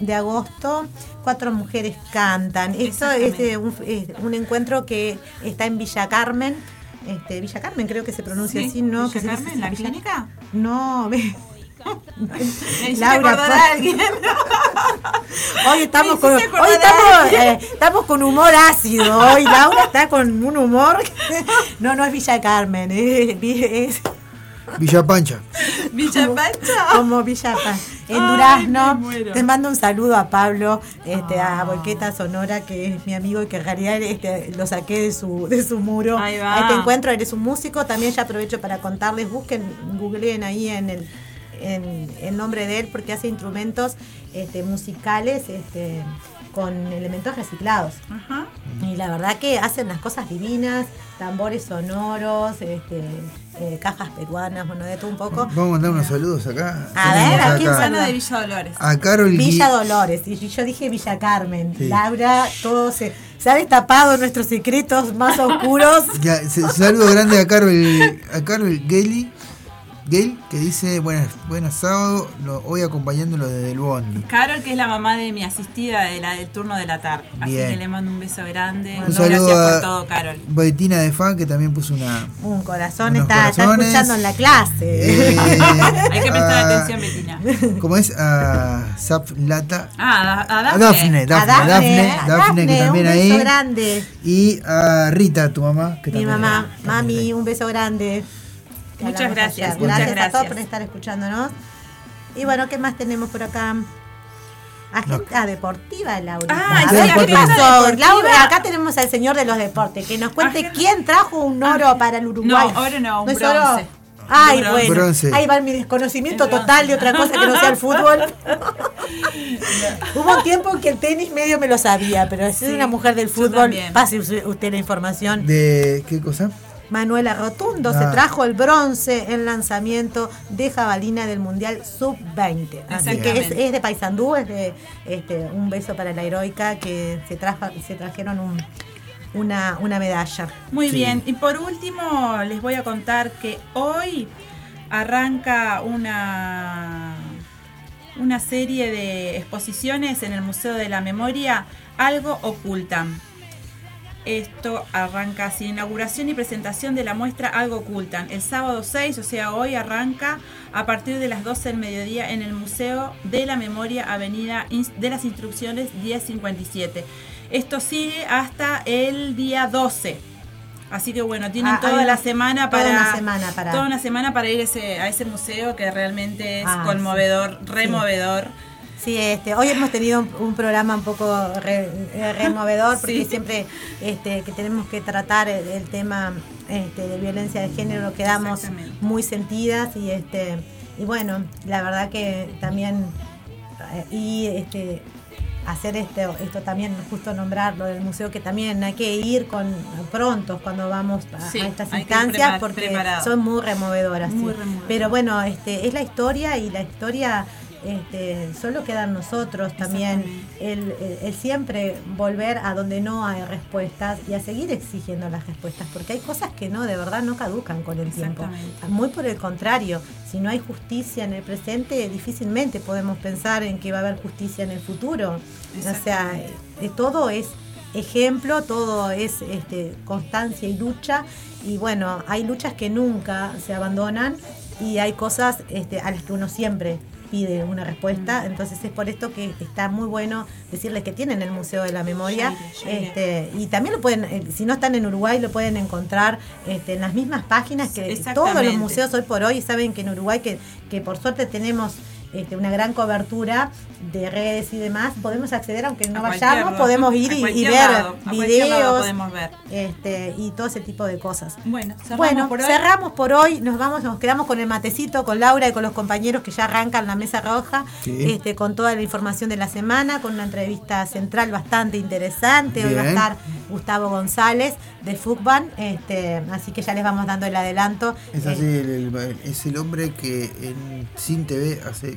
De agosto, cuatro mujeres cantan. Esto es, eh, un, es un encuentro que está en Villa Carmen. Este, Villa Carmen creo que se pronuncia Sí, así, ¿no? Villa Que se dice Carmen, ¿la Villa- clínica? No, ve- Laura, a alguien. Hoy estamos con, hoy estamos, eh, estamos con humor ácido. Hoy Laura está con un humor. No, no es Villa Carmen, es, es Villa Pancha. Villa Pancha. como Villa Pa- en Ay, Durazno. Te mando un saludo a Pablo, este, Ah. a Volqueta Sonora, que es mi amigo y que en realidad este, lo saqué de su, de su muro. Ahí va. A este encuentro, eres un músico. También ya aprovecho para contarles, busquen, googleen ahí en el, en el nombre de él, porque hace instrumentos este, musicales este, con elementos reciclados. Ajá. Y la verdad que hacen las cosas divinas, tambores sonoros, este, eh, cajas peruanas, bueno, de todo un poco. Vamos a mandar unos saludos acá. A Tenemos ver, ¿a quién Sana de Villa Dolores. A Carol Gui- Villa Dolores, y yo dije Villa Carmen. Sí. Laura, todo se, se ha destapado nuestros secretos más oscuros. Ya, saludo grande a Carol, a Carol Geli, Gale, que dice, buenas, buenas sábado, lo, hoy acompañándolo desde el Bondi. Carol, que es la mamá de mi asistida de la, del turno de la tarde. Así Bien. que le mando un beso grande. Un Gracias saludo por a todo, Carol. Betina de Fan, que también puso una... Un corazón está, está escuchando en la clase. eh, Hay que prestar a- atención, Betina. ¿Cómo es? A Zap Lata. Ah, a, a A Dafne. Dafne, Dafne, a Dafne, Dafne, que también un ahí. beso grande. Y a Rita, tu mamá. Que Mi también- mamá, también mami, un beso grande. Que Muchas gracias, ayer. muchas gracias. a todos gracias. por estar escuchándonos. Y bueno, ¿qué más tenemos por acá? Agenda deportiva, Laura. Ah, sí, ¿qué pasó? Laura, acá tenemos al señor de los deportes, que nos cuente Agenda- quién trajo un oro para el Uruguay. No, oro no, un es bronce. oro? Ay, bronce. bueno. Bronce. Ahí va mi desconocimiento El bronce. total de otra cosa que no sea el fútbol. Hubo un tiempo en que el tenis medio me lo sabía, pero si es Sí, una mujer del fútbol, pase usted la información. ¿De qué cosa? Manuela Rotundo se trajo el bronce en lanzamiento de jabalina del Mundial Sub-20. Así que es, de Paysandú, es de este, un beso para la heroica que se, traja, se trajeron un- una, una medalla. Muy Sí. bien. Y por último, les voy a contar que hoy arranca una una serie de exposiciones en el Museo de la Memoria, Algo Ocultan. Esto arranca así, inauguración y presentación de la muestra Algo Ocultan. El sábado 6, o sea, hoy arranca a partir de las 12 del mediodía en el Museo de la Memoria, Avenida de las Instrucciones 1057. Esto sigue hasta el día 12. Así que bueno, tienen Ah, toda la semana toda para una semana para- toda una semana para ir ese- a ese museo que realmente es Ah, conmovedor, sí. removedor. Sí, este, hoy hemos tenido un, un programa un poco re- eh, removedor porque Sí. siempre este, que tenemos que tratar el, el tema este, de violencia de género quedamos muy sentidas y este y bueno, la verdad que también eh, y este hacer esto, esto también justo nombrarlo del museo que también hay que ir con prontos cuando vamos a, Sí, a estas instancias porque preparado. son muy removedoras. Muy sí. removedoras. Pero bueno, este, es la historia y la historia este, solo queda en nosotros también el, el- el siempre volver a donde no hay respuestas y a seguir exigiendo las respuestas, porque hay cosas que no, de verdad no caducan con el tiempo. Muy por el contrario, si no hay justicia en el presente, difícilmente podemos pensar en que va a haber justicia en el futuro. O sea, eh, todo es ejemplo, todo es este, constancia y lucha. Y bueno, hay luchas que nunca se abandonan y hay cosas este, a las que uno siempre pide una respuesta. Entonces es por esto que está muy bueno decirles que tienen el Museo de la Memoria. Este, y también lo pueden, eh, si no están en Uruguay, lo pueden encontrar este, en las mismas páginas que todos los museos hoy por hoy saben que en Uruguay, que, que por suerte tenemos este, una gran cobertura de redes y demás, podemos acceder, aunque no A vayamos, podemos ir a y, ver lado, videos podemos ver. este, y todo ese tipo de cosas. Bueno, cerramos Bueno, por hoy. cerramos por hoy, nos vamos, nos quedamos con el matecito, con Laura y con los compañeros que ya arrancan la mesa roja, Sí. este, con toda la información de la semana, con una entrevista central bastante interesante. Hoy va a estar Gustavo González de FUCBAN, este, así que ya les vamos dando el adelanto. Es Eh, así, el, el- es el hombre que en Sin TV hace.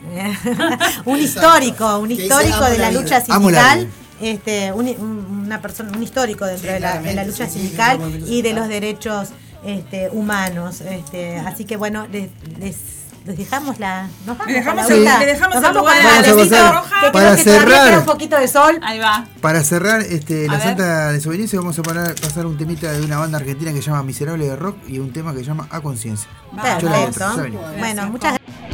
un histórico, un histórico "Amo de la la vida". lucha la sindical. Este, un, un- una persona, un histórico dentro Sí, de, la, de la lucha sí, sindical y de los derechos este, humanos. Este, así que bueno, les, les, les dejamos la. Nos vamos Le dejamos con el- le dejamos Nos el vamos lugar con a la la roja, que Para que cerrar. un poquito de sol. Ahí va. Para cerrar este, A la ver. Santa Desobediencia, vamos a parar- pasar un temita de una banda argentina que se llama Miserable de Rock y un tema que se llama A Conciencia. La Perfecto. Bueno, Gracias, muchas gracias.